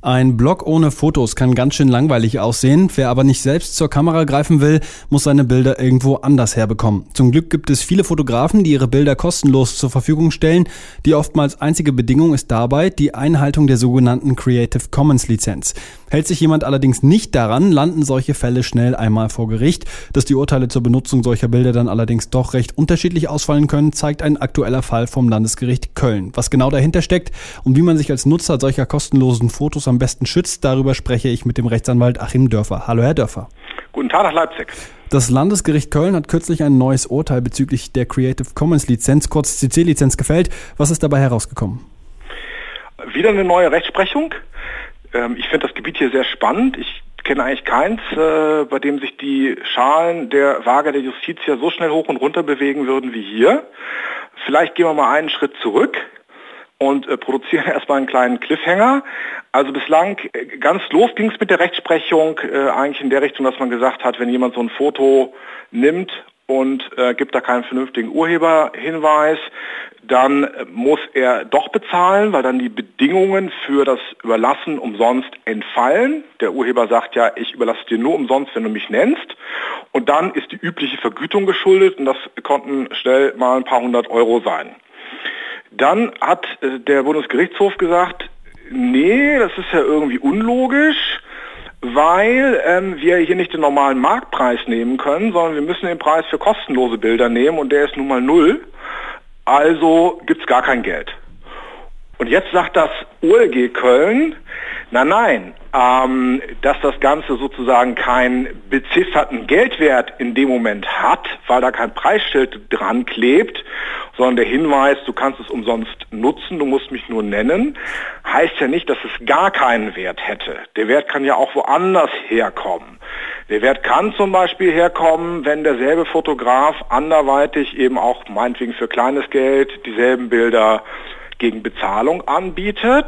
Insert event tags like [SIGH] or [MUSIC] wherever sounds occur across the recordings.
Ein Blog ohne Fotos kann ganz schön langweilig aussehen. Wer aber nicht selbst zur Kamera greifen will, muss seine Bilder irgendwo anders herbekommen. Zum Glück gibt es viele Fotografen, die ihre Bilder kostenlos zur Verfügung stellen. Die oftmals einzige Bedingung ist dabei die Einhaltung der sogenannten Creative Commons Lizenz. Hält sich jemand allerdings nicht daran, landen solche Fälle schnell einmal vor Gericht. Dass die Urteile zur Benutzung solcher Bilder dann allerdings doch recht unterschiedlich ausfallen können, zeigt ein aktueller Fall vom Landesgericht Köln. Was genau dahinter steckt und wie man sich als Nutzer solcher kostenlosen Fotos am besten schützt, darüber spreche ich mit dem Rechtsanwalt Achim Dörfer. Hallo, Herr Dörfer. Guten Tag nach Leipzig. Das Landesgericht Köln hat kürzlich ein neues Urteil bezüglich der Creative Commons Lizenz, kurz CC-Lizenz, gefällt. Was ist dabei herausgekommen? Wieder eine neue Rechtsprechung. Ähm, ich finde das Gebiet hier sehr spannend. Ich kenne eigentlich keins, äh, bei dem sich die Schalen der Waage der Justiz ja so schnell hoch und runter bewegen würden wie hier. Vielleicht gehen wir mal einen Schritt zurück und äh, produzieren [LAUGHS] erstmal einen kleinen Cliffhanger. Also bislang äh, ganz los ging es mit der Rechtsprechung äh, eigentlich in der Richtung, dass man gesagt hat, wenn jemand so ein Foto nimmt und äh, gibt da keinen vernünftigen Urheberhinweis, dann äh, muss er doch bezahlen, weil dann die Bedingungen für das Überlassen umsonst entfallen. Der Urheber sagt ja, ich überlasse dir nur umsonst, wenn du mich nennst. Und dann ist die übliche Vergütung geschuldet und das konnten schnell mal ein paar hundert Euro sein. Dann hat äh, der Bundesgerichtshof gesagt, nee, das ist ja irgendwie unlogisch, weil ähm, wir hier nicht den normalen Marktpreis nehmen können, sondern wir müssen den Preis für kostenlose Bilder nehmen und der ist nun mal null. Also gibt es gar kein Geld. Und jetzt sagt das OLG Köln, Nein, nein, ähm, dass das Ganze sozusagen keinen bezifferten Geldwert in dem Moment hat, weil da kein Preisschild dran klebt, sondern der Hinweis, du kannst es umsonst nutzen, du musst mich nur nennen, heißt ja nicht, dass es gar keinen Wert hätte. Der Wert kann ja auch woanders herkommen. Der Wert kann zum Beispiel herkommen, wenn derselbe Fotograf anderweitig eben auch meinetwegen für kleines Geld dieselben Bilder gegen Bezahlung anbietet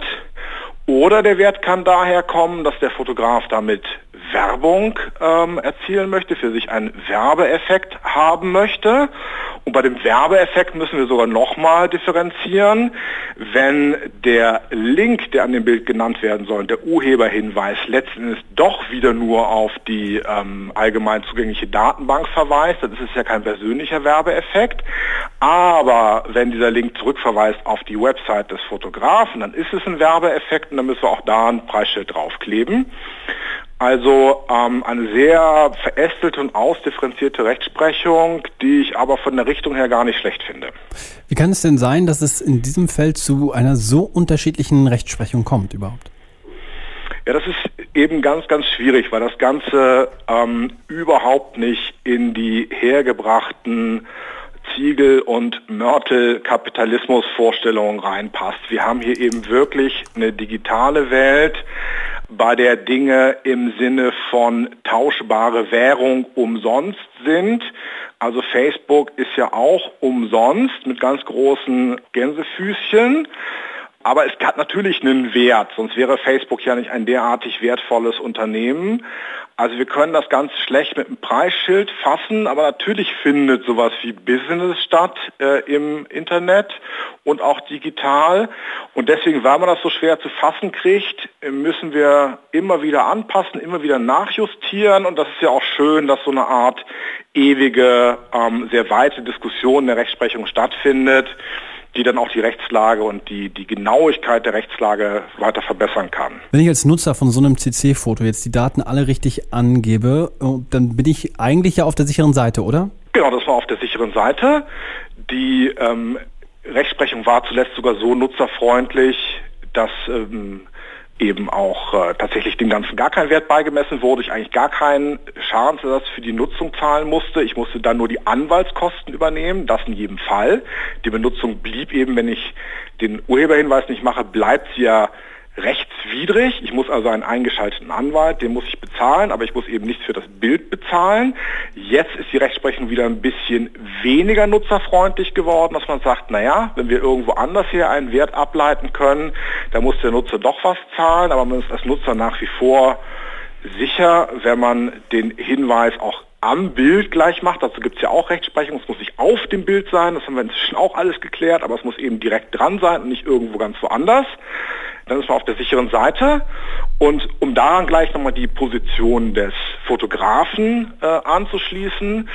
oder der Wert kann daher kommen, dass der Fotograf damit Werbung ähm, erzielen möchte, für sich einen Werbeeffekt haben möchte. Und bei dem Werbeeffekt müssen wir sogar nochmal differenzieren. Wenn der Link, der an dem Bild genannt werden soll, der Urheberhinweis letzten Endes doch wieder nur auf die ähm, allgemein zugängliche Datenbank verweist, dann ist es ja kein persönlicher Werbeeffekt. Aber wenn dieser Link zurückverweist auf die Website des Fotografen, dann ist es ein Werbeeffekt und dann müssen wir auch da ein Preisschild draufkleben. Also ähm, eine sehr verästelte und ausdifferenzierte Rechtsprechung, die ich aber von der Richtung her gar nicht schlecht finde. Wie kann es denn sein, dass es in diesem Feld zu einer so unterschiedlichen Rechtsprechung kommt überhaupt? Ja, das ist eben ganz, ganz schwierig, weil das Ganze ähm, überhaupt nicht in die hergebrachten Ziegel- und Mörtel-Kapitalismus-Vorstellungen reinpasst. Wir haben hier eben wirklich eine digitale Welt, bei der Dinge im Sinne von tauschbare Währung umsonst sind. Also Facebook ist ja auch umsonst mit ganz großen Gänsefüßchen. Aber es hat natürlich einen Wert, sonst wäre Facebook ja nicht ein derartig wertvolles Unternehmen. Also wir können das ganz schlecht mit einem Preisschild fassen, aber natürlich findet sowas wie Business statt äh, im Internet und auch digital. Und deswegen, weil man das so schwer zu fassen kriegt, müssen wir immer wieder anpassen, immer wieder nachjustieren. Und das ist ja auch schön, dass so eine Art ewige, ähm, sehr weite Diskussion in der Rechtsprechung stattfindet die dann auch die Rechtslage und die, die Genauigkeit der Rechtslage weiter verbessern kann. Wenn ich als Nutzer von so einem CC-Foto jetzt die Daten alle richtig angebe, oh, dann bin ich eigentlich ja auf der sicheren Seite, oder? Genau, das war auf der sicheren Seite. Die ähm, Rechtsprechung war zuletzt sogar so nutzerfreundlich, dass ähm, eben auch äh, tatsächlich dem Ganzen gar kein Wert beigemessen wurde, ich eigentlich gar keinen Schadensersatz für die Nutzung zahlen musste. Ich musste dann nur die Anwaltskosten übernehmen, das in jedem Fall. Die Benutzung blieb eben, wenn ich den Urheberhinweis nicht mache, bleibt sie ja rechtswidrig. Ich muss also einen eingeschalteten Anwalt, den muss ich bezahlen, aber ich muss eben nichts für das Bild bezahlen. Jetzt ist die Rechtsprechung wieder ein bisschen weniger nutzerfreundlich geworden, dass man sagt, naja, wenn wir irgendwo anders hier einen Wert ableiten können, da muss der Nutzer doch was zahlen, aber man ist als Nutzer nach wie vor sicher, wenn man den Hinweis auch am Bild gleich macht. Dazu gibt es ja auch Rechtsprechung. Es muss nicht auf dem Bild sein. Das haben wir inzwischen auch alles geklärt. Aber es muss eben direkt dran sein und nicht irgendwo ganz woanders. Dann ist man auf der sicheren Seite. Und um daran gleich nochmal die Position des Fotografen äh, anzuschließen,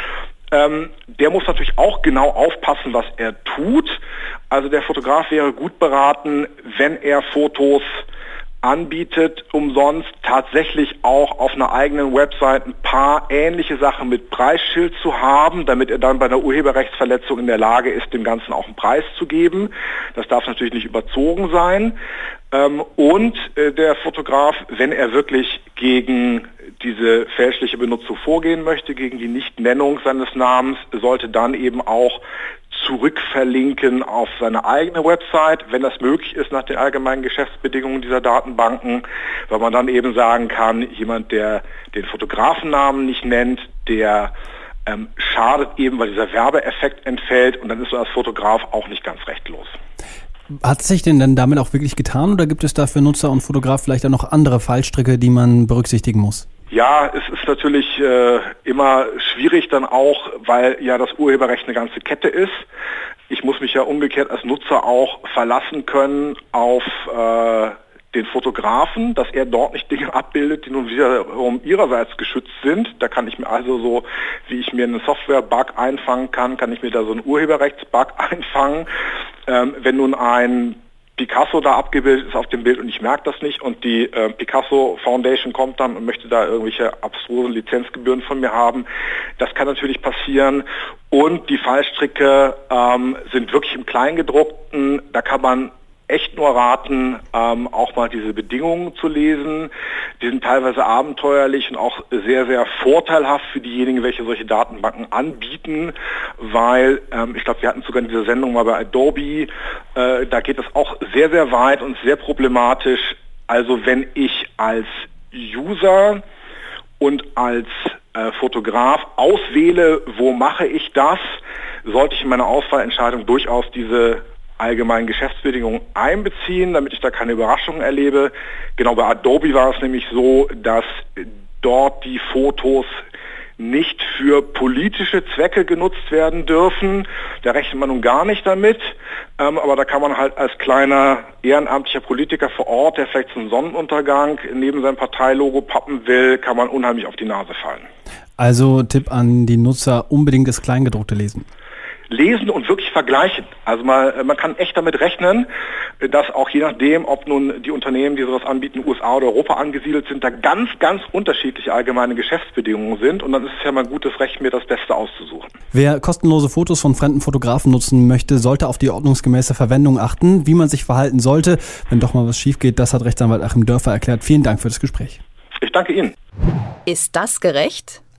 ähm, der muss natürlich auch genau aufpassen, was er tut. Also der Fotograf wäre gut beraten, wenn er Fotos anbietet, umsonst tatsächlich auch auf einer eigenen Website ein paar ähnliche Sachen mit Preisschild zu haben, damit er dann bei einer Urheberrechtsverletzung in der Lage ist, dem Ganzen auch einen Preis zu geben. Das darf natürlich nicht überzogen sein. Ähm, und äh, der Fotograf, wenn er wirklich gegen diese fälschliche Benutzung vorgehen möchte, gegen die Nichtnennung seines Namens, sollte dann eben auch zurückverlinken auf seine eigene Website, wenn das möglich ist nach den allgemeinen Geschäftsbedingungen dieser Datenbanken, weil man dann eben sagen kann, jemand, der den Fotografennamen nicht nennt, der ähm, schadet eben, weil dieser Werbeeffekt entfällt und dann ist man als Fotograf auch nicht ganz rechtlos. Hat sich denn dann damit auch wirklich getan oder gibt es da für Nutzer und Fotograf vielleicht auch noch andere Fallstricke, die man berücksichtigen muss? Ja, es ist natürlich äh, immer schwierig dann auch, weil ja das Urheberrecht eine ganze Kette ist. Ich muss mich ja umgekehrt als Nutzer auch verlassen können auf äh, den Fotografen, dass er dort nicht Dinge abbildet, die nun wiederum ihrerseits geschützt sind. Da kann ich mir also so, wie ich mir einen Software-Bug einfangen kann, kann ich mir da so einen Urheberrechts-Bug [LAUGHS] einfangen. Ähm, wenn nun ein Picasso da abgebildet ist auf dem Bild und ich merke das nicht und die äh, Picasso Foundation kommt dann und möchte da irgendwelche abstrusen Lizenzgebühren von mir haben. Das kann natürlich passieren und die Fallstricke ähm, sind wirklich im Kleingedruckten. Da kann man echt nur raten, ähm, auch mal diese Bedingungen zu lesen. Die sind teilweise abenteuerlich und auch sehr, sehr vorteilhaft für diejenigen, welche solche Datenbanken anbieten, weil ähm, ich glaube, wir hatten sogar in dieser Sendung mal bei Adobe, äh, da geht es auch sehr, sehr weit und sehr problematisch. Also wenn ich als User und als äh, Fotograf auswähle, wo mache ich das, sollte ich in meiner Auswahlentscheidung durchaus diese allgemeinen Geschäftsbedingungen einbeziehen, damit ich da keine Überraschungen erlebe. Genau bei Adobe war es nämlich so, dass dort die Fotos nicht für politische Zwecke genutzt werden dürfen. Da rechnet man nun gar nicht damit. Ähm, aber da kann man halt als kleiner ehrenamtlicher Politiker vor Ort, der vielleicht zum Sonnenuntergang neben seinem Parteilogo pappen will, kann man unheimlich auf die Nase fallen. Also Tipp an die Nutzer, unbedingt das Kleingedruckte lesen lesen und wirklich vergleichen. Also mal, äh, man kann echt damit rechnen, äh, dass auch je nachdem, ob nun die Unternehmen, die sowas anbieten, USA oder Europa angesiedelt sind, da ganz, ganz unterschiedliche allgemeine Geschäftsbedingungen sind. Und dann ist es ja mal gutes Recht, mir das Beste auszusuchen. Wer kostenlose Fotos von fremden Fotografen nutzen möchte, sollte auf die ordnungsgemäße Verwendung achten, wie man sich verhalten sollte, wenn doch mal was schief geht. Das hat Rechtsanwalt Achim Dörfer erklärt. Vielen Dank für das Gespräch. Ich danke Ihnen. Ist das gerecht?